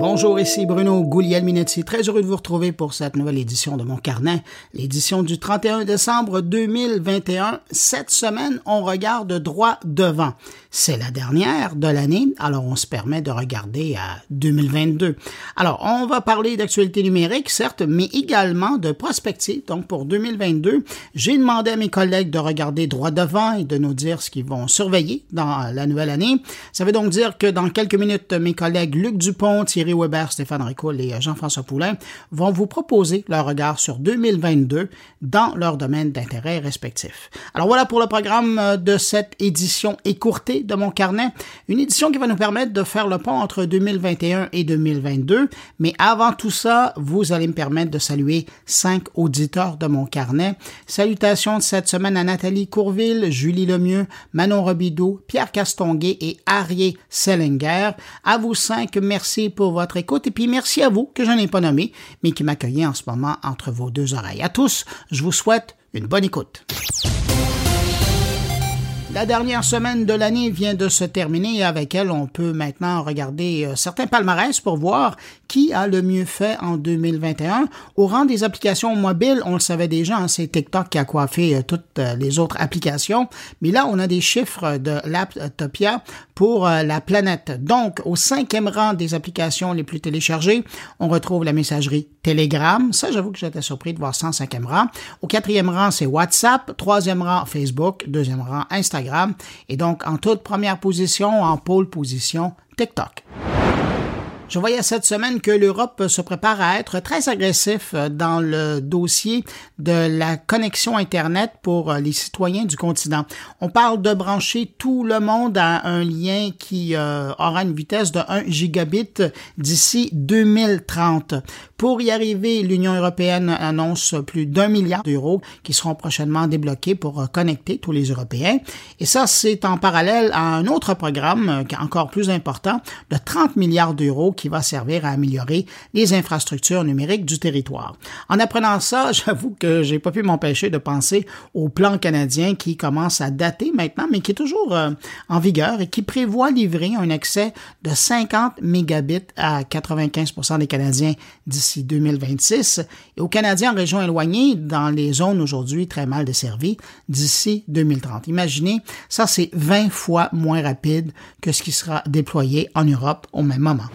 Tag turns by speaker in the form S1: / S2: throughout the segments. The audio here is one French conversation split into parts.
S1: Bonjour, ici Bruno Guglielminetti. Très heureux de vous retrouver pour cette nouvelle édition de mon carnet, l'édition du 31 décembre 2021. Cette semaine, on regarde droit devant. C'est la dernière de l'année, alors on se permet de regarder à 2022. Alors, on va parler d'actualité numérique, certes, mais également de prospective. Donc, pour 2022, j'ai demandé à mes collègues de regarder droit devant et de nous dire ce qu'ils vont surveiller dans la nouvelle année. Ça veut donc dire que dans quelques minutes, mes collègues Luc Dupont, Thierry Weber, Stéphane Ricoul et Jean-François Poulain vont vous proposer leur regard sur 2022 dans leur domaine d'intérêt respectif. Alors voilà pour le programme de cette édition écourtée de mon carnet, une édition qui va nous permettre de faire le pont entre 2021 et 2022, mais avant tout ça, vous allez me permettre de saluer cinq auditeurs de mon carnet. Salutations de cette semaine à Nathalie Courville, Julie Lemieux, Manon Robidoux, Pierre Castonguay et Arié Sellinger. À vous cinq, merci pour votre votre écoute et puis merci à vous que je n'ai pas nommé, mais qui m'accueillez en ce moment entre vos deux oreilles. À tous, je vous souhaite une bonne écoute. La dernière semaine de l'année vient de se terminer et avec elle, on peut maintenant regarder euh, certains palmarès pour voir qui a le mieux fait en 2021. Au rang des applications mobiles, on le savait déjà, hein, c'est TikTok qui a coiffé euh, toutes euh, les autres applications, mais là, on a des chiffres de Laptopia pour la planète. Donc, au cinquième rang des applications les plus téléchargées, on retrouve la messagerie Telegram. Ça, j'avoue que j'étais surpris de voir ça en cinquième rang. Au quatrième rang, c'est WhatsApp. Troisième rang, Facebook. Deuxième rang, Instagram. Et donc, en toute première position, en pole position, TikTok. Je voyais cette semaine que l'Europe se prépare à être très agressif dans le dossier de la connexion Internet pour les citoyens du continent. On parle de brancher tout le monde à un lien qui euh, aura une vitesse de 1 gigabit d'ici 2030. Pour y arriver, l'Union européenne annonce plus d'un milliard d'euros qui seront prochainement débloqués pour connecter tous les Européens. Et ça, c'est en parallèle à un autre programme euh, encore plus important de 30 milliards d'euros qui va servir à améliorer les infrastructures numériques du territoire. En apprenant ça, j'avoue que j'ai pas pu m'empêcher de penser au plan canadien qui commence à dater maintenant, mais qui est toujours euh, en vigueur et qui prévoit livrer un accès de 50 mégabits à 95% des Canadiens d'ici 2026 et aux Canadiens en région éloignée dans les zones aujourd'hui très mal desservies d'ici 2030. Imaginez, ça c'est 20 fois moins rapide que ce qui sera déployé en Europe au même moment.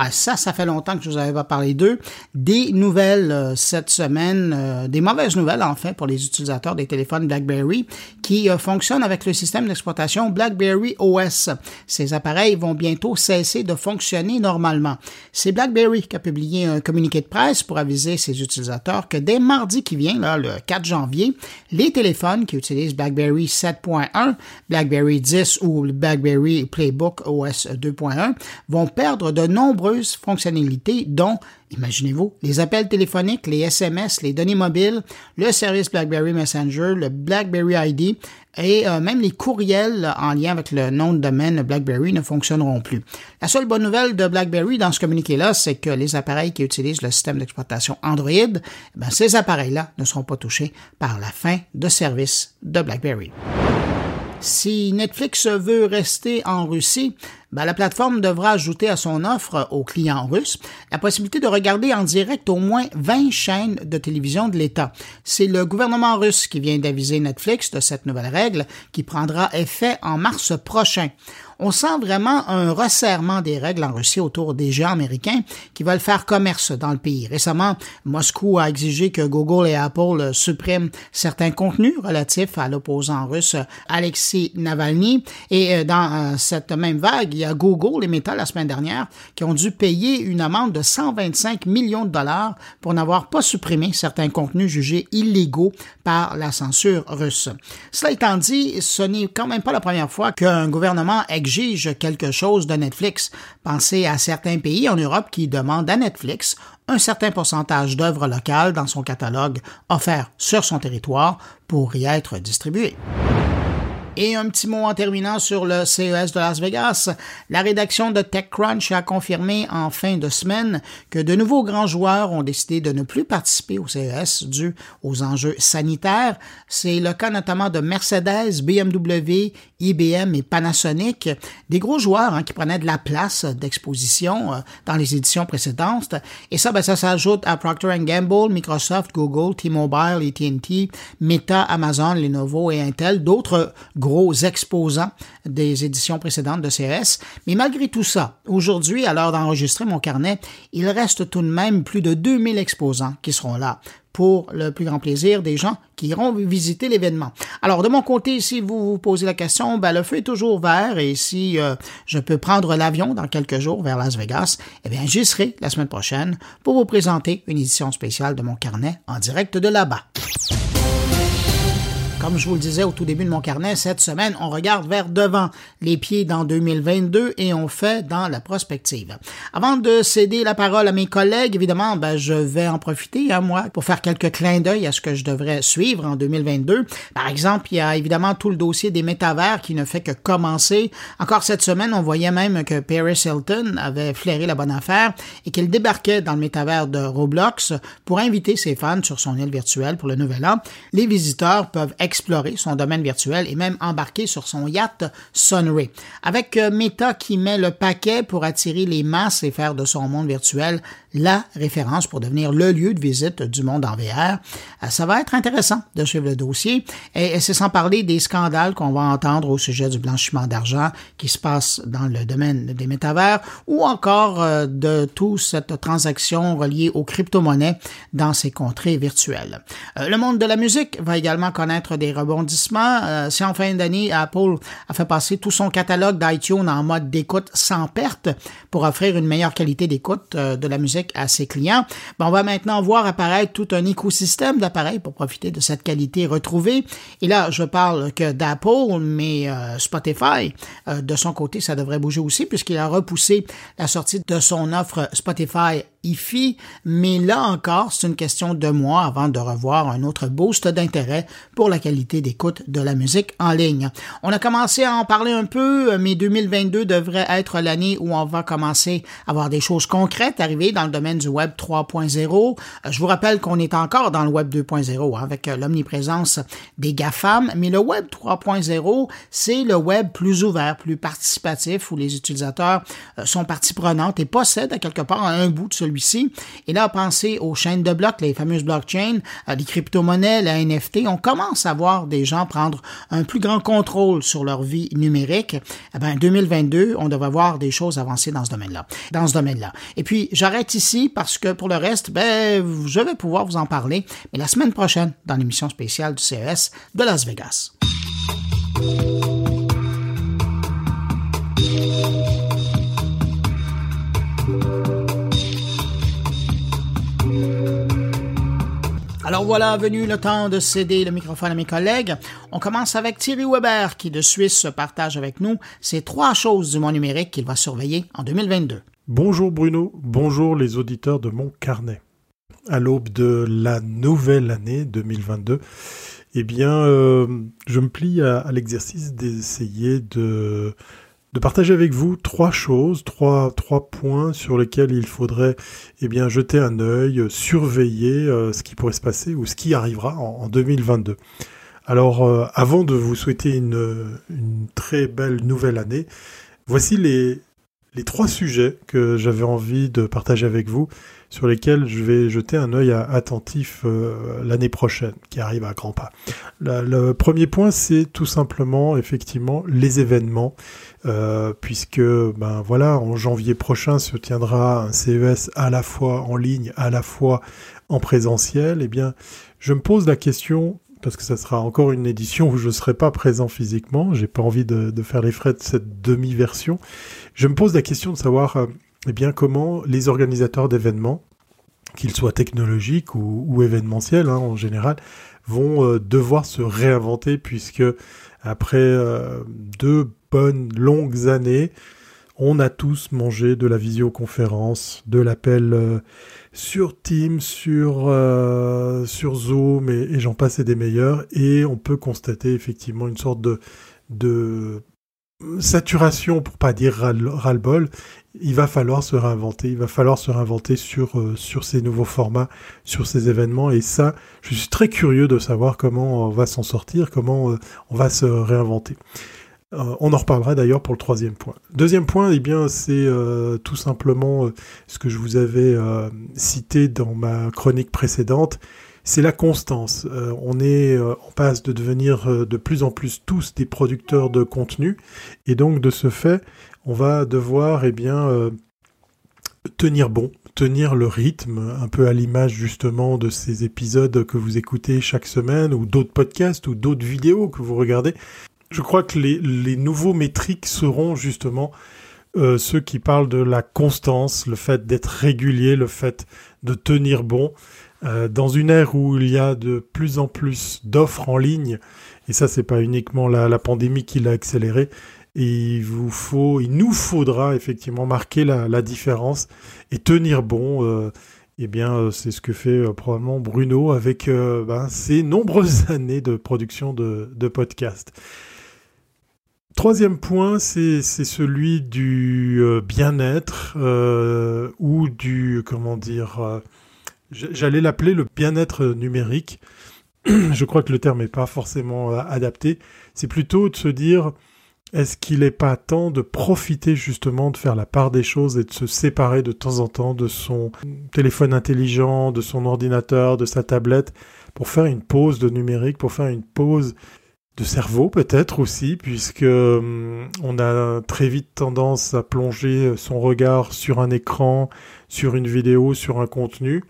S1: Ah, ça, ça fait longtemps que je vous avais pas parlé d'eux. Des nouvelles euh, cette semaine, euh, des mauvaises nouvelles en fait pour les utilisateurs des téléphones BlackBerry qui euh, fonctionnent avec le système d'exploitation BlackBerry OS. Ces appareils vont bientôt cesser de fonctionner normalement. C'est BlackBerry qui a publié un communiqué de presse pour aviser ses utilisateurs que dès mardi qui vient, le 4 janvier, les téléphones qui utilisent BlackBerry 7.1, BlackBerry 10 ou BlackBerry Playbook OS 2.1 vont perdre de nombreux fonctionnalités dont, imaginez-vous, les appels téléphoniques, les SMS, les données mobiles, le service BlackBerry Messenger, le BlackBerry ID et euh, même les courriels en lien avec le nom de domaine BlackBerry ne fonctionneront plus. La seule bonne nouvelle de BlackBerry dans ce communiqué-là, c'est que les appareils qui utilisent le système d'exploitation Android, ben, ces appareils-là ne seront pas touchés par la fin de service de BlackBerry. Si Netflix veut rester en Russie, ben, la plateforme devra ajouter à son offre aux clients russes la possibilité de regarder en direct au moins 20 chaînes de télévision de l'État. C'est le gouvernement russe qui vient d'aviser Netflix de cette nouvelle règle qui prendra effet en mars prochain on sent vraiment un resserrement des règles en Russie autour des géants américains qui veulent faire commerce dans le pays. Récemment, Moscou a exigé que Google et Apple suppriment certains contenus relatifs à l'opposant russe Alexei Navalny. Et euh, dans euh, cette même vague, il y a Google et Meta la semaine dernière qui ont dû payer une amende de 125 millions de dollars pour n'avoir pas supprimé certains contenus jugés illégaux par la censure russe. Cela étant dit, ce n'est quand même pas la première fois qu'un gouvernement quelque chose de Netflix. Pensez à certains pays en Europe qui demandent à Netflix un certain pourcentage d'œuvres locales dans son catalogue offert sur son territoire pour y être distribuées. Et un petit mot en terminant sur le CES de Las Vegas. La rédaction de TechCrunch a confirmé en fin de semaine que de nouveaux grands joueurs ont décidé de ne plus participer au CES dû aux enjeux sanitaires. C'est le cas notamment de Mercedes, BMW, IBM et Panasonic, des gros joueurs hein, qui prenaient de la place d'exposition euh, dans les éditions précédentes. Et ça, ben, ça s'ajoute à Procter Gamble, Microsoft, Google, T-Mobile, AT&T, Meta, Amazon, Lenovo et Intel, d'autres exposants des éditions précédentes de CES. Mais malgré tout ça, aujourd'hui, à l'heure d'enregistrer mon carnet, il reste tout de même plus de 2000 exposants qui seront là pour le plus grand plaisir des gens qui iront visiter l'événement. Alors, de mon côté, si vous vous posez la question, ben, le feu est toujours vert et si euh, je peux prendre l'avion dans quelques jours vers Las Vegas, eh bien, j'y serai la semaine prochaine pour vous présenter une édition spéciale de mon carnet en direct de là-bas. Comme je vous le disais au tout début de mon carnet, cette semaine, on regarde vers devant, les pieds dans 2022 et on fait dans la prospective. Avant de céder la parole à mes collègues, évidemment, ben, je vais en profiter, hein, moi, pour faire quelques clins d'œil à ce que je devrais suivre en 2022. Par exemple, il y a évidemment tout le dossier des métavers qui ne fait que commencer. Encore cette semaine, on voyait même que Paris Hilton avait flairé la bonne affaire et qu'il débarquait dans le métavers de Roblox pour inviter ses fans sur son île virtuelle pour le nouvel an. Les visiteurs peuvent explorer son domaine virtuel et même embarquer sur son yacht Sunray. Avec euh, Meta qui met le paquet pour attirer les masses et faire de son monde virtuel la référence pour devenir le lieu de visite du monde en VR. Euh, ça va être intéressant de suivre le dossier et c'est sans parler des scandales qu'on va entendre au sujet du blanchiment d'argent qui se passe dans le domaine des métavers ou encore euh, de toute cette transaction reliée aux crypto-monnaies dans ces contrées virtuelles. Le monde de la musique va également connaître des rebondissements. Euh, si en fin d'année, Apple a fait passer tout son catalogue d'iTunes en mode d'écoute sans perte pour offrir une meilleure qualité d'écoute euh, de la musique à ses clients, ben, on va maintenant voir apparaître tout un écosystème d'appareils pour profiter de cette qualité retrouvée. Et là, je parle que d'Apple, mais euh, Spotify, de son côté, ça devrait bouger aussi puisqu'il a repoussé la sortie de son offre Spotify IFI, mais là encore, c'est une question de mois avant de revoir un autre boost d'intérêt pour la qualité d'écoute de la musique en ligne. On a commencé à en parler un peu, mais 2022 devrait être l'année où on va commencer à voir des choses concrètes arriver dans le domaine du Web 3.0. Euh, je vous rappelle qu'on est encore dans le Web 2.0 hein, avec euh, l'omniprésence des GAFAM, mais le Web 3.0, c'est le Web plus ouvert, plus participatif, où les utilisateurs euh, sont partie prenante et possèdent à quelque part un bout de ce celui-ci. Et là, pensez aux chaînes de blocs, les fameuses blockchains, euh, les crypto-monnaies, la NFT. On commence à voir des gens prendre un plus grand contrôle sur leur vie numérique. Eh ben, 2022, on devrait voir des choses avancer dans ce domaine-là. Dans ce domaine-là. Et puis, j'arrête ici parce que pour le reste, ben, je vais pouvoir vous en parler, mais la semaine prochaine, dans l'émission spéciale du CES de Las Vegas. Alors voilà, venu le temps de céder le microphone à mes collègues. On commence avec Thierry Weber qui de Suisse partage avec nous ces trois choses du monde numérique qu'il va surveiller en 2022.
S2: Bonjour Bruno, bonjour les auditeurs de mon carnet. À l'aube de la nouvelle année 2022, eh bien, euh, je me plie à l'exercice d'essayer de de partager avec vous trois choses, trois, trois points sur lesquels il faudrait eh jeter un œil, surveiller euh, ce qui pourrait se passer ou ce qui arrivera en, 2022. Alors, euh, avant de vous souhaiter une, très belle nouvelle année, voici les, les trois sujets que j'avais envie de partager avec vous, sur lesquels je vais jeter un œil attentif euh, l'année prochaine, qui arrive à grands pas. le premier point, c'est tout simplement, effectivement, les événements euh, puisque ben voilà, en janvier prochain se tiendra un CES à la fois en ligne, à la fois en présentiel. Eh bien, je me pose la question parce que ça sera encore une édition où je ne serai pas présent physiquement. J'ai pas envie de, faire les frais de cette demi-version. Je me pose la question de savoir, euh, eh bien, comment les organisateurs d'événements, qu'ils soient technologiques ou, événementiels hein, en général, vont euh, devoir se réinventer puisque après deux bonnes longues années, on a tous mangé de la visioconférence, de l'appel euh, sur Teams, sur, euh, sur Zoom et, j'en passe et des meilleurs. Et on peut constater effectivement une sorte de de saturation, pour pas dire ras-le-bol, il va falloir se réinventer. Il va falloir se réinventer sur, euh, sur ces nouveaux formats, sur ces événements. Et ça, je suis très curieux de savoir comment on va s'en sortir, comment euh, on va se réinventer. Euh, on en reparlera d'ailleurs pour le troisième point. Deuxième point, eh bien, c'est tout simplement ce que je vous avais cité dans ma chronique précédente, c'est la constance. Euh, on est, euh, on passe de devenir euh, de plus en plus tous des producteurs de contenu, et donc de ce fait, on va devoir, eh tenir bon, tenir le rythme, un peu à l'image justement de ces épisodes que vous écoutez chaque semaine, ou d'autres podcasts, ou d'autres vidéos que vous regardez. Je crois que les, les nouveaux métriques seront justement ceux qui parlent de la constance, le fait d'être régulier, le fait de tenir bon. Euh, dans une ère où il y a de plus en plus d'offres en ligne, et ça c'est pas uniquement la, pandémie qui l'a accéléré, il vous faut, il nous faudra effectivement marquer la, différence et tenir bon. Euh, eh bien, euh, c'est ce que fait probablement Bruno avec ben, ses nombreuses années de production de, de podcasts. Troisième point, c'est celui du bien-être ou du comment dire J'allais l'appeler le bien-être numérique. Je crois que le terme n'est pas forcément euh, adapté. C'est plutôt de se dire, est-ce qu'il n'est pas temps de profiter justement de faire la part des choses et de se séparer de temps en temps de son téléphone intelligent, de son ordinateur, de sa tablette, pour faire une pause de numérique, pour faire une pause de cerveau peut-être aussi, puisque hum, on a très vite tendance à plonger son regard sur un écran, sur une vidéo, sur un contenu,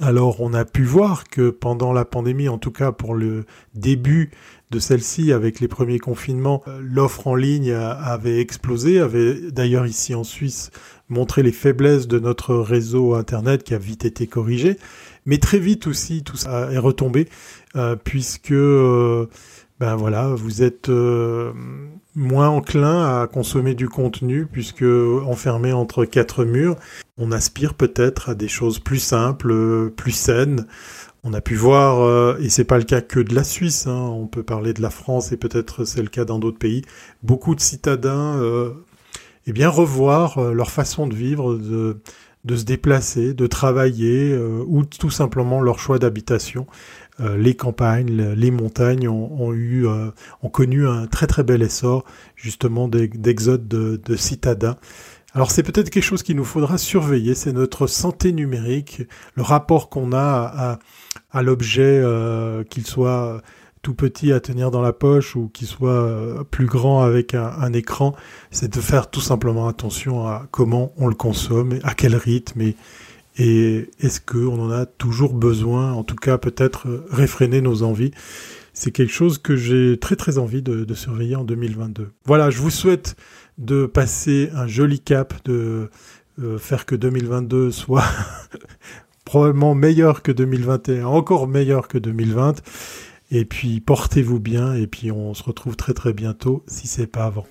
S2: alors on a pu voir que pendant la pandémie, en tout cas pour le début de celle-ci, avec les premiers confinements, euh, l'offre en ligne avait explosé, avait d'ailleurs ici en Suisse montré les faiblesses de notre réseau Internet qui a vite été corrigé, mais très vite aussi tout ça est retombé, euh, puisque euh, ben voilà, vous êtes moins enclin à consommer du contenu puisque enfermé entre quatre murs, on aspire peut-être à des choses plus simples, plus saines. On a pu voir, euh, et c'est pas le cas que de la Suisse, hein, on peut parler de la France et peut-être c'est le cas dans d'autres pays, beaucoup de citadins euh, eh bien revoir euh, leur façon de vivre, de, se déplacer, de travailler ou tout simplement leur choix d'habitation. les campagnes, les montagnes ont, connu un très très bel essor justement d'exode de, de citadins. Alors c'est peut-être quelque chose qu'il nous faudra surveiller, c'est notre santé numérique, le rapport qu'on a à, l'objet, euh, qu'il soit tout petit à tenir dans la poche ou qu'il soit euh, plus grand avec un, écran, c'est de faire tout simplement attention à comment on le consomme, à quel rythme et, et est-ce qu'on en a toujours besoin, en tout cas peut-être euh, réfréner nos envies. C'est quelque chose que j'ai très très envie de, de surveiller en 2022. Voilà, je vous souhaite de passer un joli cap, de euh, faire que 2022 soit probablement meilleur que 2021, encore meilleur que 2020. Et puis portez-vous bien et puis on se retrouve très très bientôt si c'est pas avant.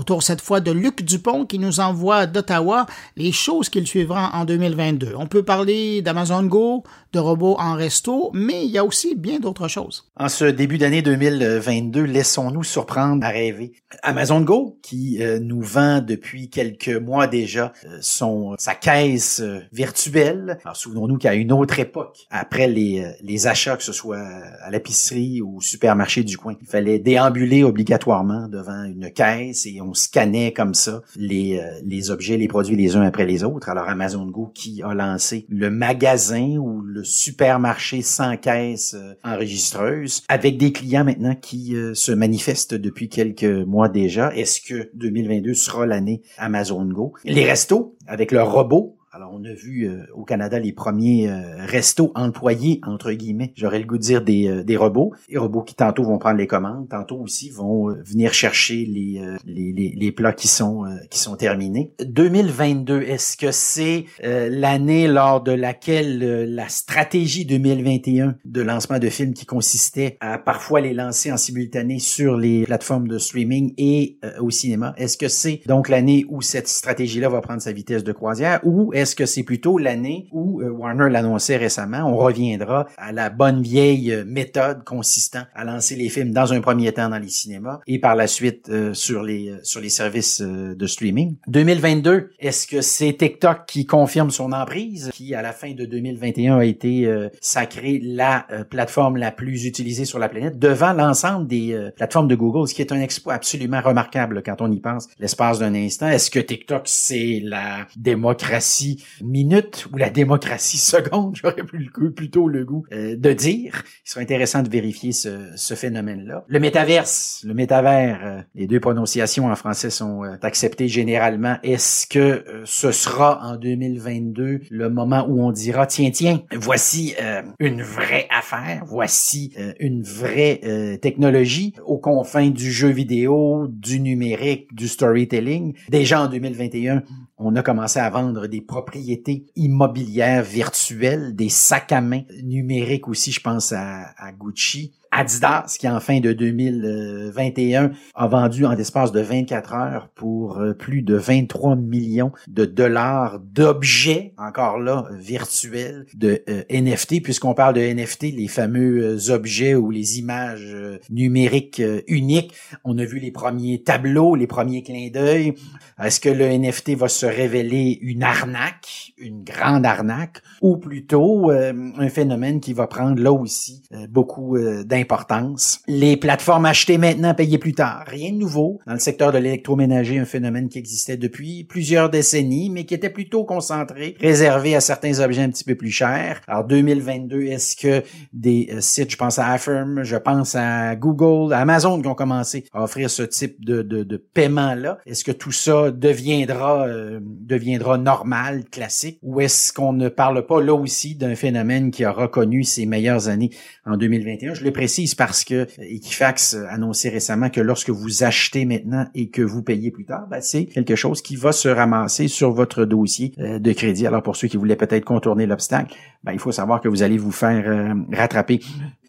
S1: Autour cette fois de Luc Dupont qui nous envoie d'Ottawa les choses qu'il suivra en 2022. On peut parler d'Amazon Go, de robots en resto, mais il y a aussi bien d'autres choses.
S3: En ce début d'année 2022, laissons-nous surprendre à rêver. Amazon Go, qui euh, nous vend depuis quelques mois déjà euh, son sa caisse euh, virtuelle. Alors souvenons-nous qu'à une autre époque, après les, les achats, que ce soit à l'épicerie ou au supermarché du coin, il fallait déambuler obligatoirement devant une caisse et on scannait comme ça les, les objets, les produits les uns après les autres. Alors Amazon Go qui a lancé le magasin ou le supermarché sans caisse euh, enregistreuse, avec des clients maintenant qui euh, se manifestent depuis quelques mois déjà. Est-ce que 2022 sera l'année Amazon Go? Les restos, avec leur robot Alors, on a vu euh, au Canada les premiers euh, restos employés, entre guillemets, j'aurais le goût de dire des, euh, des robots. Les robots qui tantôt vont prendre les commandes, tantôt aussi vont venir chercher les, les, les, les, plats qui sont, qui sont terminés. 2022, est-ce que c'est l'année lors de laquelle la stratégie 2021 de lancement de films qui consistait à parfois les lancer en simultané sur les plateformes de streaming et au cinéma, est-ce que c'est donc l'année où cette stratégie-là va prendre sa vitesse de croisière ou est-ce que c'est plutôt l'année où euh, Warner l'annonçait récemment, on reviendra à la bonne vieille euh, méthode consistant à lancer les films dans un premier temps dans les cinémas et par la suite euh, sur les sur les services de streaming? 2022, est-ce que c'est TikTok qui confirme son emprise, qui à la fin de 2021 a été sacré la plateforme la plus utilisée sur la planète devant l'ensemble des plateformes de Google, ce qui est un exploit absolument remarquable quand on y pense l'espace d'un instant? Est-ce que TikTok c'est la démocratie minute ou la démocratie seconde, j'aurais plutôt le goût euh, de dire. Il sera intéressant de vérifier ce, phénomène-là. Le métaverse, le métavers, euh, les deux prononciations en français sont euh, acceptées généralement. Est-ce que ce sera en 2022 le moment où on dira, tiens, tiens, voici une vraie affaire, voici une vraie technologie aux confins du jeu vidéo, du numérique, du storytelling. Déjà en 2021, on a commencé à vendre des propriétés immobilières virtuelles, des sacs à main numériques aussi, je pense à, Gucci. Adidas, qui en fin de 2021 a vendu en l'espace de 24 heures pour euh, plus de 23 millions de dollars d'objets, encore là, virtuels, de euh, NFT, puisqu'on parle de NFT, les fameux euh, objets ou les images numériques uniques. On a vu les premiers tableaux, les premiers clins d'œil. Est-ce que le NFT va se révéler une arnaque, une grande arnaque, ou plutôt un phénomène qui va prendre là aussi beaucoup d'importance importance. Les plateformes achetées maintenant, payées plus tard. Rien de nouveau. Dans le secteur de l'électroménager, un phénomène qui existait depuis plusieurs décennies, mais qui était plutôt concentré, réservé à certains objets un petit peu plus chers. Alors 2022, est-ce que des euh, sites, je pense à Affirm, je pense à Google, Amazon qui ont commencé à offrir ce type de, de, de paiement-là, est-ce que tout ça deviendra euh, deviendra normal, classique, ou est-ce qu'on ne parle pas là aussi d'un phénomène qui a reconnu ses meilleures années en 2021? Je le précise parce que Equifax annonçait récemment que lorsque vous achetez maintenant et que vous payez plus tard, ben, c'est quelque chose qui va se ramasser sur votre dossier euh, de crédit. Alors pour ceux qui voulaient peut-être contourner l'obstacle, ben, il faut savoir que vous allez vous faire euh, rattraper.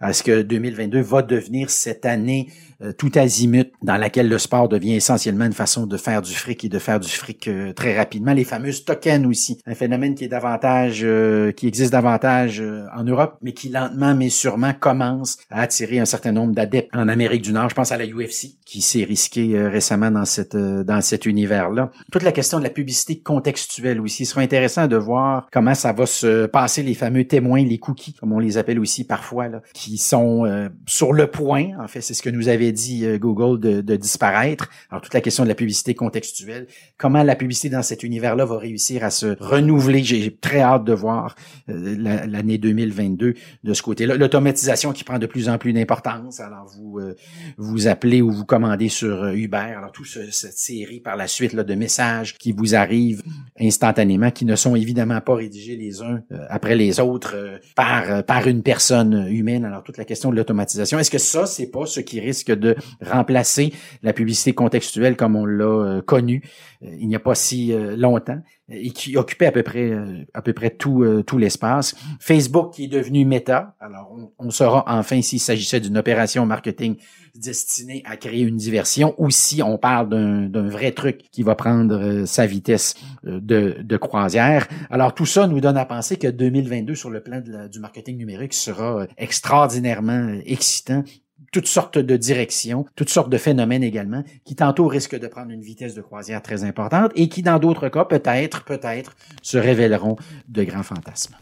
S3: Est-ce que 2022 va devenir cette année euh, tout azimut dans laquelle le sport devient essentiellement une façon de faire du fric et de faire du fric euh, très rapidement. Les fameuses tokens aussi, un phénomène qui est davantage, euh, qui existe davantage en Europe, mais qui lentement mais sûrement commence à attirer un certain nombre d'adeptes en Amérique du Nord. Je pense à la UFC qui s'est risqué récemment dans cette dans cet univers-là. Toute la question de la publicité contextuelle aussi. Il sera intéressant de voir comment ça va se passer les fameux témoins, les cookies, comme on les appelle aussi parfois, là, sont sur le point. En fait, c'est ce que nous avait dit euh, Google de, disparaître. Alors toute la question de la publicité contextuelle, comment la publicité dans cet univers-là va réussir à se renouveler? J'ai très hâte de voir euh, l'année 2022 de ce côté-là. L'automatisation qui prend de plus en plus d'importance. Alors vous euh, vous appelez ou vous commandez sur Uber. Alors toute cette série par la suite là, de messages qui vous arrivent instantanément, qui ne sont évidemment pas rédigés les uns après les autres par par une personne humaine. Toute la question de l'automatisation. Est-ce que ça c'est pas ce qui risque de remplacer la publicité contextuelle comme on l'a euh, connu euh, il n'y a pas si euh, longtemps? Et qui occupait à peu près à peu près tout tout l'espace. Facebook qui est devenu Meta. Alors on, saura enfin s'il s'agissait d'une opération marketing destinée à créer une diversion ou si on parle d'un vrai truc qui va prendre sa vitesse de, de croisière. Alors tout ça nous donne à penser que 2022 sur le plan du marketing numérique sera extraordinairement excitant toutes sortes de directions, toutes sortes de phénomènes également, qui tantôt risquent de prendre une vitesse de croisière très importante et qui, dans d'autres cas, peut-être, peut-être, se révéleront de grands fantasmes.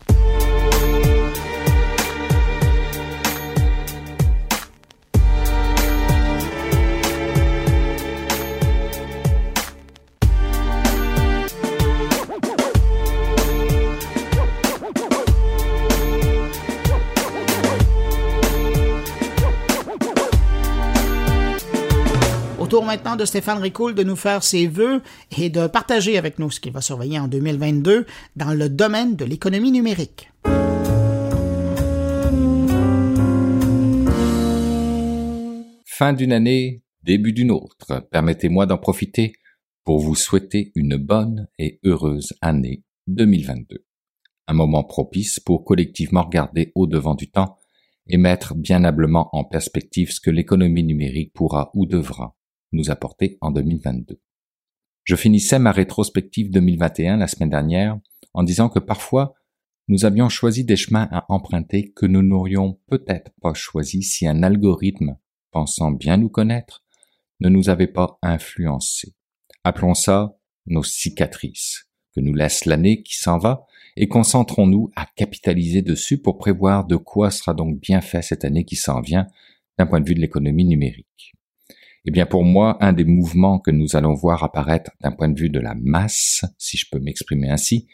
S1: Maintenant de Stéphane Ricoul de nous faire ses vœux et de partager avec nous ce qu'il va surveiller en 2022 dans le domaine de l'économie numérique.
S4: Fin d'une année, début d'une autre. Permettez-moi d'en profiter pour vous souhaiter une bonne et heureuse année 2022. Un moment propice pour collectivement regarder au devant du temps et mettre bien humblement en perspective ce que l'économie numérique pourra ou devra nous apporter en 2022. Je finissais ma rétrospective 2021 la semaine dernière en disant que parfois nous avions choisi des chemins à emprunter que nous n'aurions peut-être pas choisis si un algorithme, pensant bien nous connaître, ne nous avait pas influencés. Appelons ça nos cicatrices, que nous laisse l'année qui s'en va, et concentrons-nous à capitaliser dessus pour prévoir de quoi sera donc bien fait cette année qui s'en vient d'un point de vue de l'économie numérique. Eh bien, pour moi, un des mouvements que nous allons voir apparaître d'un point de vue de la masse, si je peux m'exprimer ainsi,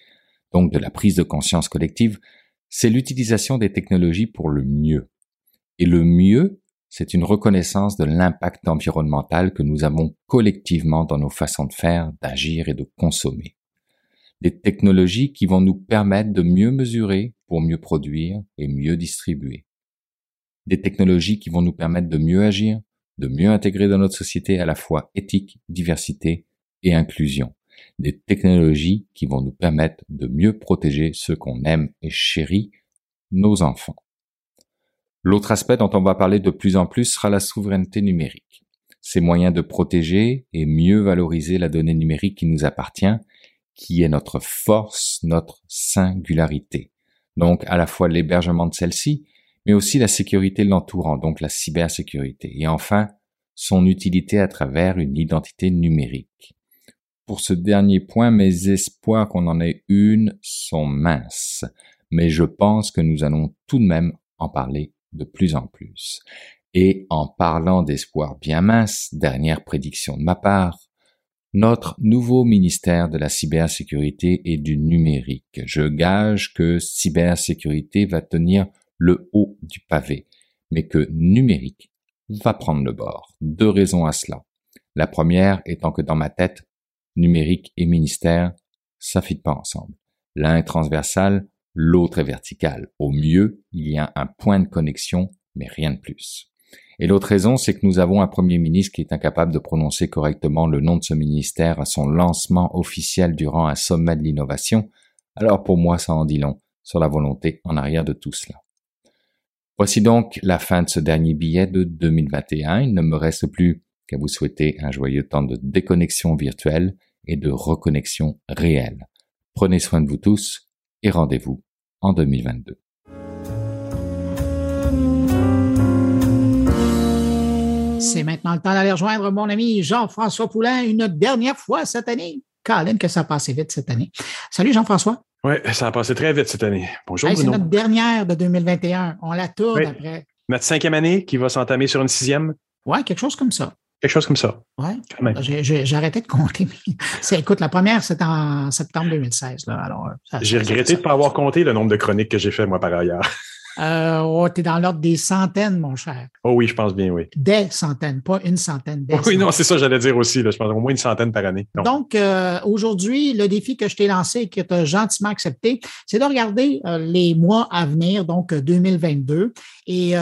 S4: donc de la prise de conscience collective, c'est l'utilisation des technologies pour le mieux. Et le mieux, c'est une reconnaissance de l'impact environnemental que nous avons collectivement dans nos façons de faire, d'agir et de consommer. Des technologies qui vont nous permettre de mieux mesurer pour mieux produire et mieux distribuer. Des technologies qui vont nous permettre de mieux agir, de mieux intégrer dans notre société à la fois éthique, diversité et inclusion. Des technologies qui vont nous permettre de mieux protéger ceux qu'on aime et chérit, nos enfants. L'autre aspect dont on va parler de plus en plus sera la souveraineté numérique. Ces moyens de protéger et mieux valoriser la donnée numérique qui nous appartient, qui est notre force, notre singularité. Donc à la fois l'hébergement de celle-ci, mais aussi la sécurité l'entourant, donc la cybersécurité. Et enfin, son utilité à travers une identité numérique. Pour ce dernier point, mes espoirs qu'on en ait une sont minces, mais je pense que nous allons tout de même en parler de plus en plus. Et en parlant d'espoir bien mince, dernière prédiction de ma part, notre nouveau ministère de la cybersécurité et du numérique. Je gage que cybersécurité va tenir le haut du pavé, mais que numérique va prendre le bord. Deux raisons à cela. La première étant que dans ma tête, numérique et ministère, ça fit pas ensemble. L'un est transversal, l'autre est vertical. Au mieux, il y a un point de connexion, mais rien de plus. Et l'autre raison, c'est que nous avons un Premier ministre qui est incapable de prononcer correctement le nom de ce ministère à son lancement officiel durant un sommet de l'innovation. Alors pour moi, ça en dit long sur la volonté en arrière de tout cela. Voici donc la fin de ce dernier billet de 2021. Il ne me reste plus qu'à vous souhaiter un joyeux temps de déconnexion virtuelle et de reconnexion réelle. Prenez soin de vous tous et rendez-vous en 2022.
S1: C'est maintenant le temps d'aller rejoindre mon ami Jean-François Poulain une dernière fois cette année. Colin, que ça a passé vite cette année. Salut Jean-François.
S5: Oui, ça a passé très vite cette année. Bonjour
S1: C'est notre dernière de 2021. On la tourne après.
S5: Notre cinquième année qui va s'entamer sur une sixième.
S1: Oui, quelque chose comme ça.
S5: Quelque chose comme ça.
S1: Oui. J'ai arrêté de compter. écoute, la première, c'est en septembre 2016.
S5: J'ai regretté de ne pas avoir compté le nombre de chroniques que j'ai fait, moi, par ailleurs.
S1: Euh, oh, tu es dans l'ordre des centaines, mon cher.
S5: Oh oui, je pense bien, oui.
S1: Des centaines, pas une centaine.
S5: oui, non, c'est ça, j'allais dire aussi. je pense au moins une centaine par année.
S1: Donc, euh, aujourd'hui, le défi que je t'ai lancé et que tu as gentiment accepté, c'est de regarder euh, les mois à venir, donc 2022. Et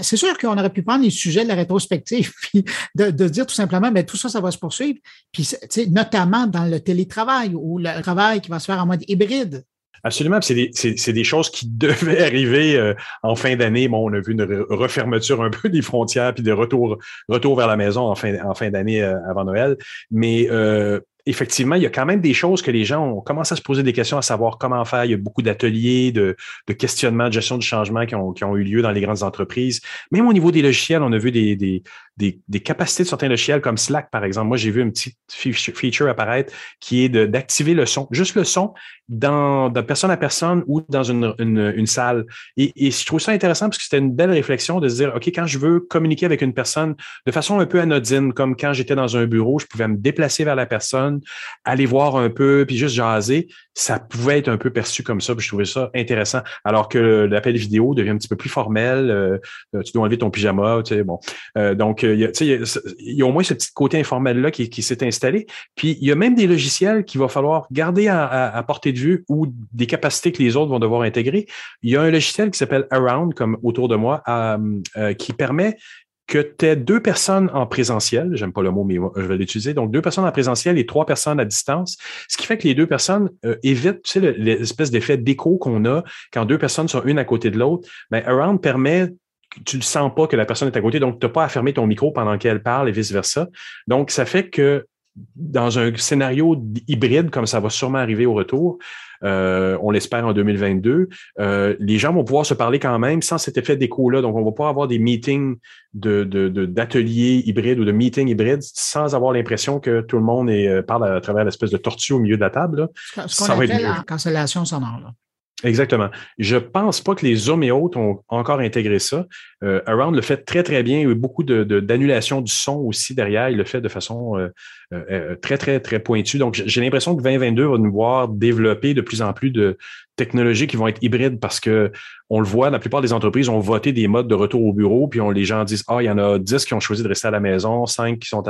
S1: c'est sûr qu'on aurait pu prendre les sujets de la rétrospective, puis de, de dire tout simplement, mais tout ça, ça va se poursuivre. Puis, notamment dans le télétravail ou le travail qui va se faire en mode hybride.
S5: Absolument. C'est des, des, choses qui devaient arriver euh, en fin d'année. Bon, on a vu une refermeture un peu des frontières puis de retour, retour vers la maison en fin, en fin d'année euh, avant Noël. Mais euh, effectivement, il y a quand même des choses que les gens ont commencé à se poser des questions à savoir comment faire. Il y a beaucoup d'ateliers, de, questionnements, de gestion du changement qui ont, eu lieu dans les grandes entreprises. Même au niveau des logiciels, on a vu des, capacités de certains logiciels comme Slack, par exemple. Moi, j'ai vu une petite feature apparaître qui est d'activer le son, juste le son, dans, de personne à personne ou dans une, salle. Et, je trouve ça intéressant parce que c'était une belle réflexion de se dire, OK, quand je veux communiquer avec une personne de façon un peu anodine, comme quand j'étais dans un bureau, je pouvais me déplacer vers la personne, aller voir un peu, puis juste jaser, ça pouvait être un peu perçu comme ça. Puis je trouvais ça intéressant. Alors que l'appel vidéo devient un petit peu plus formel. Euh, tu dois enlever ton pyjama, tu sais, bon. Euh, donc, il y, a, y au moins ce petit côté informel-là qui, s'est installé. Puis, il y a même des logiciels qu'il va falloir garder à, portée de vue ou des capacités que les autres vont devoir intégrer. Il y a un logiciel qui s'appelle Around, comme autour de moi, euh, qui permet que tu aies deux personnes en présentiel, j'aime pas le mot, mais je vais l'utiliser, donc deux personnes en présentiel et trois personnes à distance, ce qui fait que les deux personnes euh, évitent, tu sais, l'espèce d'effet d'écho qu'on a quand deux personnes sont une à côté de l'autre. Ben, Around permet tu ne sens pas que la personne est à côté, donc tu n'as pas à fermer ton micro pendant qu'elle parle et vice-versa. Donc, ça fait que dans un scénario hybride, comme ça va sûrement arriver au retour, euh, on l'espère en 2022, euh, les gens vont pouvoir se parler quand même sans cet effet d'écho-là. Donc, on va pas avoir des meetings d'ateliers de, hybrides ou de meetings hybrides sans avoir l'impression que tout le monde est, euh, parle à, travers l'espèce de tortue au milieu de la table.
S1: Ce qu'on appelle la cancellation sonore. Là.
S5: Exactement. Je pense pas que les Zooms et autres ont encore intégré ça. Euh, Around le fait très, très bien. Il y a eu beaucoup d'annulation de, du son aussi derrière. Il le fait de façon euh, euh, très, très, très pointue. Donc, j'ai l'impression que 2022 va nous voir développer de plus en plus de technologies qui vont être hybrides parce que on le voit, la plupart des entreprises ont voté des modes de retour au bureau, puis on, les gens disent Ah, il y en a 10 qui ont choisi de rester à la maison, 5 qui sont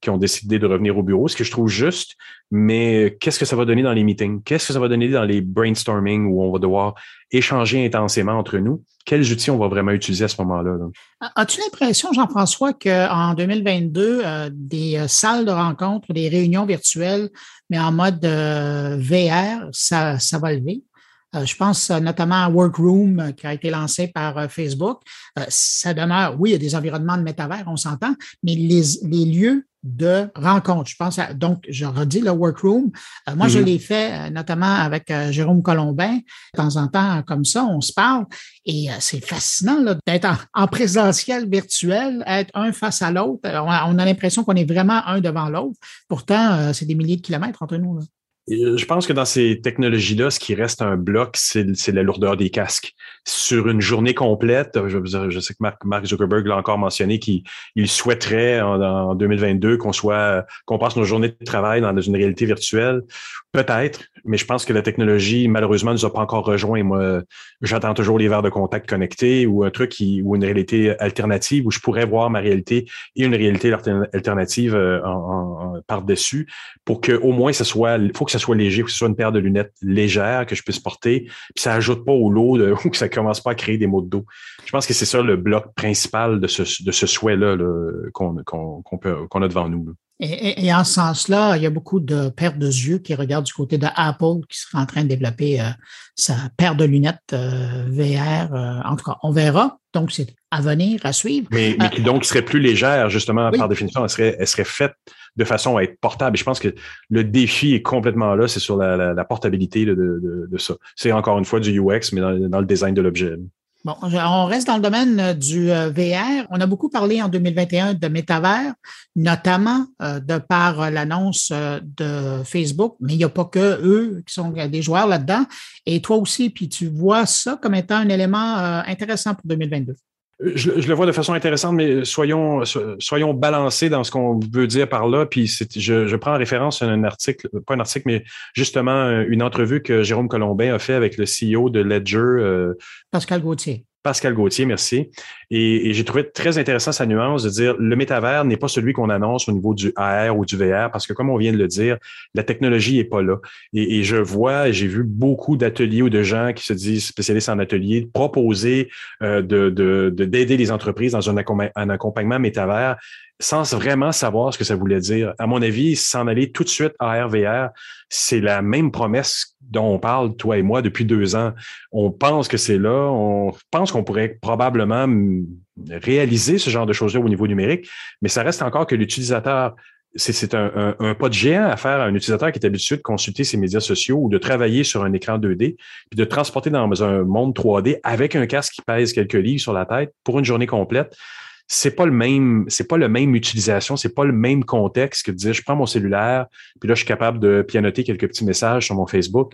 S5: qui ont décidé de revenir au bureau, ce que je trouve juste, mais qu'est-ce que ça va donner dans les meetings? Qu'est-ce que ça va donner dans les brainstorming où on va devoir échanger intensément entre nous? Quels outils on va vraiment utiliser à ce moment-là?
S1: As-tu l'impression, Jean-François, qu'en 2022, euh, des euh, salles de rencontres, des réunions virtuelles, mais en mode euh, VR, ça, ça va lever? Euh, je pense euh, notamment à Workroom euh, qui a été lancé par Facebook. ça demeure, oui, il y a des environnements de métavers, on s'entend, mais les, les lieux de rencontre. Je pense à, donc, je redis le workroom. moi, je mm-hmm. l'ai fait notamment avec Jérôme Colombin. De temps en temps, comme ça, on se parle et c'est fascinant d'être en, présentiel virtuel, être un face à l'autre. On a, l'impression qu'on est vraiment un devant l'autre. Pourtant, c'est des milliers de kilomètres entre nous. Là.
S5: Je pense que dans ces technologies-là, ce qui reste un bloc, c'est la lourdeur des casques. Sur une journée complète, je, sais que Mark, Zuckerberg l'a encore mentionné qu'il souhaiterait en, 2022 qu'on soit qu'on passe nos journées de travail dans une réalité virtuelle. Peut-être, mais je pense que la technologie, malheureusement, nous a pas encore rejoint. Moi, j'attends toujours les verres de contact connectés ou un truc qui, ou une réalité alternative où je pourrais voir ma réalité et une réalité alternative euh, par-dessus pour que au moins ce soit, faut que ça soit léger, que ce soit une paire de lunettes légères que je puisse porter, puis ça ajoute pas au lot ou que ça commence pas à créer des maux de dos. Je pense que c'est ça le bloc principal de ce, de ce souhait-là qu'on qu'on a devant nous.
S1: Et, en ce sens-là, il y a beaucoup de paires de yeux qui regardent du côté de Apple qui sera en train de développer euh, sa paire de lunettes euh, VR. Euh, en tout cas, on verra. Donc, c'est à venir, à suivre.
S5: Mais, mais qui donc serait plus légère, justement, par définition. Elle serait, elle serait faite de façon à être portable. Et je pense que le défi est complètement là, c'est sur la, portabilité de, ça. C'est encore une fois du UX, mais dans le design de l'objet.
S1: Bon, on reste dans le domaine euh, du euh, VR. On a beaucoup parlé en 2021 de métavers, notamment euh, de par l'annonce de Facebook, mais il n'y a pas que eux qui sont des joueurs là-dedans. Et toi aussi, puis tu vois ça comme étant un élément intéressant pour 2022.
S5: Je, le vois de façon intéressante, mais soyons, soyons balancés dans ce qu'on veut dire par là. Puis je, je prends en référence un article, pas un article, mais justement une entrevue que Jérôme Colombin a fait avec le CEO de Ledger.
S1: Pascal Gauthier.
S5: Pascal Gauthier, merci. Et, j'ai trouvé très intéressant sa nuance de dire le métavers n'est pas celui qu'on annonce au niveau du AR ou du VR, parce que comme on vient de le dire, la technologie est pas là. Et, je vois, j'ai vu beaucoup d'ateliers ou de gens qui se disent spécialistes en atelier proposer euh, de d'aider les entreprises dans un, un accompagnement métavers sans vraiment savoir ce que ça voulait dire. À mon avis, s'en aller tout de suite à RVR, c'est la même promesse dont on parle, toi et moi, depuis deux ans. On pense que c'est là, on pense qu'on pourrait probablement réaliser ce genre de choses-là au niveau numérique, mais ça reste encore que l'utilisateur c'est un, pas de géant à faire à un utilisateur qui est habitué de consulter ses médias sociaux ou de travailler sur un écran 2D, puis de transporter dans un monde 3D avec un casque qui pèse quelques livres sur la tête pour une journée complète c'est pas le même, c'est pas le même utilisation, c'est pas le même contexte que de dire je prends mon cellulaire, puis là je suis capable de pianoter quelques petits messages sur mon Facebook.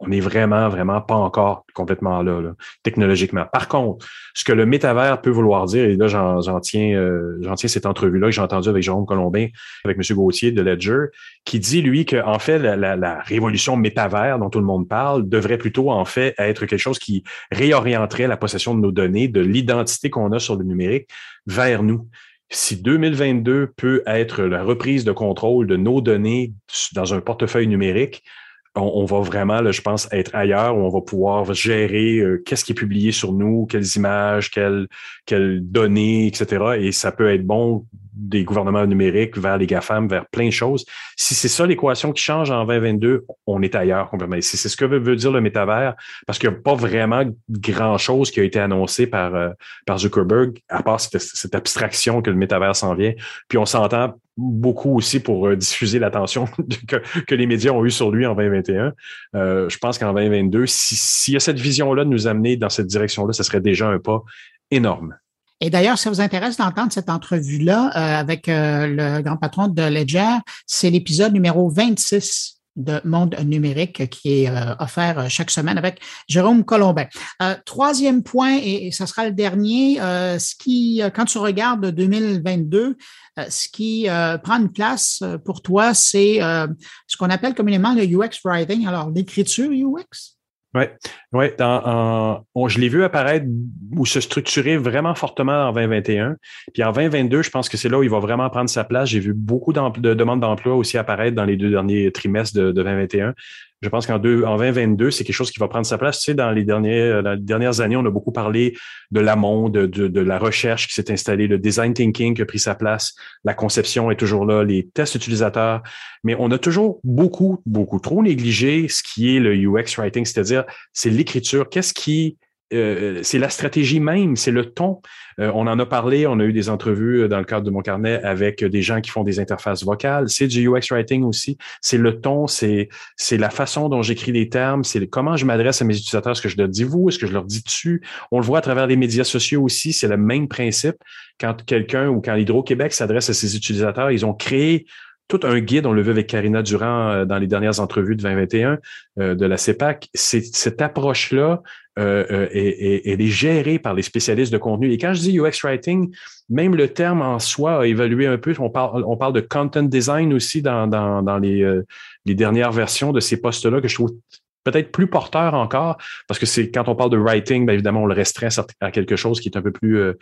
S5: On n'est vraiment, vraiment pas encore complètement là, technologiquement. Par contre, ce que le métavers peut vouloir dire, et là, j'en tiens, euh, tiens cette entrevue-là que j'ai entendue avec Jérôme Colombin, avec M. Gauthier de Ledger, qui dit, lui, que en fait, la, la, la, révolution métavers dont tout le monde parle devrait plutôt, en fait, être quelque chose qui réorienterait la possession de nos données, de l'identité qu'on a sur le numérique vers nous si 2022 peut être la reprise de contrôle de nos données dans un portefeuille numérique, on, va vraiment, je pense, être ailleurs où on va pouvoir gérer euh, qu'est-ce qui est publié sur nous, quelles images, quelles, quelles données, etc. Et ça peut être bon des gouvernements numériques vers les GAFAM, vers plein de choses. Si c'est ça l'équation qui change en 2022, on est ailleurs complètement. Si c'est ce que veut dire le métavers, parce qu'il n'y a pas vraiment grand-chose qui a été annoncé par, euh, par Zuckerberg, à part cette, abstraction que le métavers s'en vient. Puis on s'entend beaucoup aussi pour euh, diffuser l'attention que, les médias ont eu sur lui en 2021. Euh, je pense qu'en 2022, s'il y a cette vision-là de nous amener dans cette direction-là, ce serait déjà un pas énorme.
S1: Et d'ailleurs, ça vous intéresse d'entendre cette entrevue-là euh, avec euh, le grand patron de Ledger, c'est l'épisode numéro 26 de Monde numérique qui est euh, offert chaque semaine avec Jérôme Colombin. troisième point, et, ça sera le dernier, ce qui, quand tu regardes 2022, ce qui prend une place pour toi, c'est ce qu'on appelle communément le UX writing. Alors, l'écriture UX?
S5: Oui, ouais, je l'ai vu apparaître ou se structurer vraiment fortement en 2021. Puis en 2022, je pense que c'est là où il va vraiment prendre sa place. J'ai vu beaucoup de demandes d'emploi aussi apparaître dans les deux derniers trimestres de, de 2021 je pense qu'en en 2022, c'est quelque chose qui va prendre sa place. Tu sais, dans les, les dernières années, on a beaucoup parlé de l'amont, de, de, de, la recherche qui s'est installée, le design thinking qui a pris sa place, la conception est toujours là, les tests utilisateurs. Mais on a toujours beaucoup, beaucoup trop négligé ce qui est le UX writing, c'est-à-dire c'est l'écriture. Qu'est-ce qui euh, c'est la stratégie même, c'est le ton. Euh, on en a parlé, on a eu des entrevues euh, dans le cadre de mon carnet avec des gens qui font des interfaces vocales. C'est du UX writing aussi. C'est le ton, c'est la façon dont j'écris les termes, c'est comment je m'adresse à mes utilisateurs. Est-ce que je leur dis vous, est-ce que je leur dis dessus. On le voit à travers les médias sociaux aussi. C'est le même principe. Quand quelqu'un ou quand l'Hydro-Québec s'adresse à ses utilisateurs, ils ont créé tout un guide, on le vu avec Karina Durand euh, dans les dernières entrevues de 2021 euh, de la CEPAC. Cette approche-là, euh, elle est gérée par les spécialistes de contenu. Et quand je dis UX Writing, même le terme en soi a évolué un peu. On parle, on parle de content design aussi dans les, les dernières versions de ces postes-là que je trouve peut-être plus porteur encore, parce que c'est quand on parle de writing, bien évidemment, on le restreint à quelque chose qui est un peu plus euh,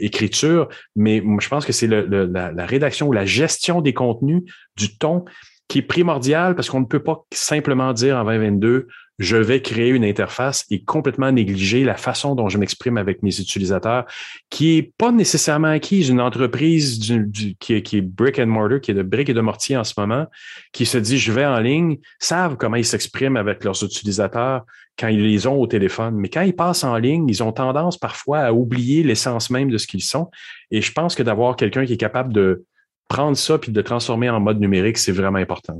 S5: écriture, mais je pense que c'est la, la, rédaction ou la gestion des contenus, du ton, qui est primordial parce qu'on ne peut pas simplement dire en 2022, je vais créer une interface et complètement négliger la façon dont je m'exprime avec mes utilisateurs, qui est pas nécessairement acquise. Une entreprise qui, est, brick and mortar, qui est de briques et de mortier en ce moment, qui se dit je vais en ligne, savent comment ils s'expriment avec leurs utilisateurs quand ils les ont au téléphone. Mais quand ils passent en ligne, ils ont tendance parfois à oublier l'essence même de ce qu'ils sont. Et je pense que d'avoir quelqu'un qui est capable de prendre ça puis de le transformer en mode numérique, c'est vraiment important.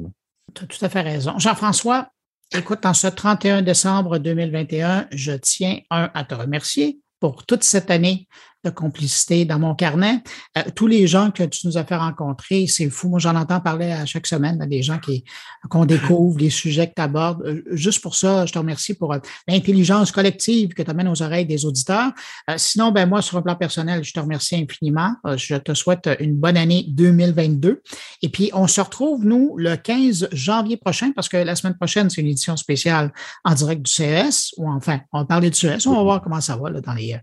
S1: Tu as tout à fait raison. Jean-François, écoute, en ce 31 décembre 2021, je tiens, un, à te remercier pour toute cette année de complicité dans mon carnet. Euh, tous les gens que tu nous as fait rencontrer, c'est fou. Moi, j'en entends parler à chaque semaine, des gens qui qu'on découvre, les sujets que tu abordes. Euh, juste pour ça, je te remercie pour euh, l'intelligence collective que tu amènes aux oreilles des auditeurs. sinon, ben moi, sur un plan personnel, je te remercie infiniment. je te souhaite une bonne année 2022. Et puis, on se retrouve, nous, le 15 janvier prochain, parce que la semaine prochaine, c'est une édition spéciale en direct du CES, ou enfin, on va parler du CES. On va voir comment ça va là, dans les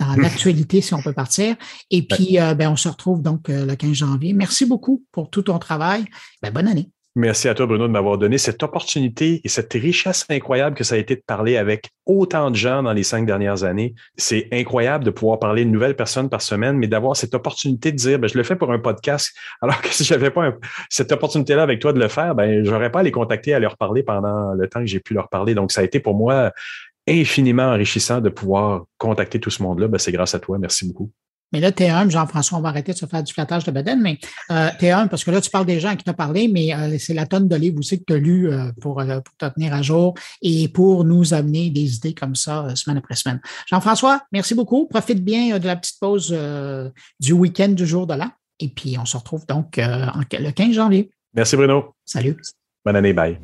S1: dans l'actualité, si on peut partir. Et puis, euh, ben, on se retrouve donc euh, le 15 janvier. Merci beaucoup pour tout ton travail. Ben, bonne année.
S5: Merci à toi, Bruno, de m'avoir donné cette opportunité et cette richesse incroyable que ça a été de parler avec autant de gens dans les cinq dernières années. C'est incroyable de pouvoir parler de nouvelles personnes par semaine, mais d'avoir cette opportunité de dire, ben, je le fais pour un podcast, alors que si j'avais pas cette opportunité-là avec toi de le faire, ben, j'aurais pas à les contacter, à leur parler pendant le temps que j'ai pu leur parler. Donc, ça a été pour moi infiniment enrichissant de pouvoir contacter tout ce monde-là. Ben, c'est grâce à toi. Merci beaucoup.
S1: Mais là, t'es un, Jean-François, on va arrêter de se faire du flattage de Baden, mais euh, t'es un, parce que là, tu parles des gens qui t'ont parlé, mais euh, c'est la tonne de livres aussi que tu as lu euh, pour, euh, pour, te tenir à jour et pour nous amener des idées comme ça semaine après semaine. Jean-François, merci beaucoup. Profite bien de la petite pause du week-end du jour de l'an. Et puis, on se retrouve donc le 15 janvier.
S5: Merci, Bruno.
S1: Salut.
S5: Bonne année. Bye.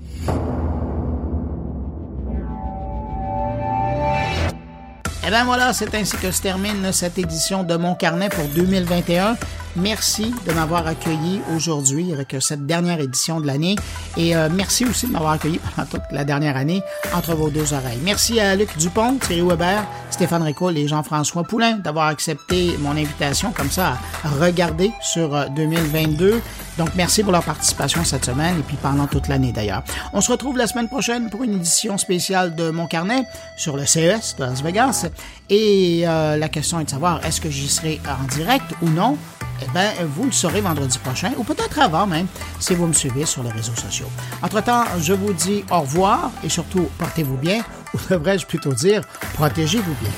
S1: Et bien voilà, c'est ainsi que se termine cette édition de Mon Carnet pour 2021. Merci de m'avoir accueilli aujourd'hui avec cette dernière édition de l'année et euh, merci aussi de m'avoir accueilli pendant toute la dernière année entre vos deux oreilles. Merci à Luc Dupont, Thierry Weber, Stéphane Ricoul et Jean-François Poulain d'avoir accepté mon invitation comme ça à regarder sur 2022. Euh, Donc merci pour leur participation cette semaine et puis pendant toute l'année d'ailleurs. On se retrouve la semaine prochaine pour une édition spéciale de Mon Carnet sur le CES de Las Vegas et euh, la question est de savoir est-ce que j'y serai en direct ou non? Eh bien, vous le saurez vendredi prochain, ou peut-être avant même, si vous me suivez sur les réseaux sociaux. Entre-temps, je vous dis au revoir et surtout, portez-vous bien, ou devrais-je plutôt dire, protégez-vous bien.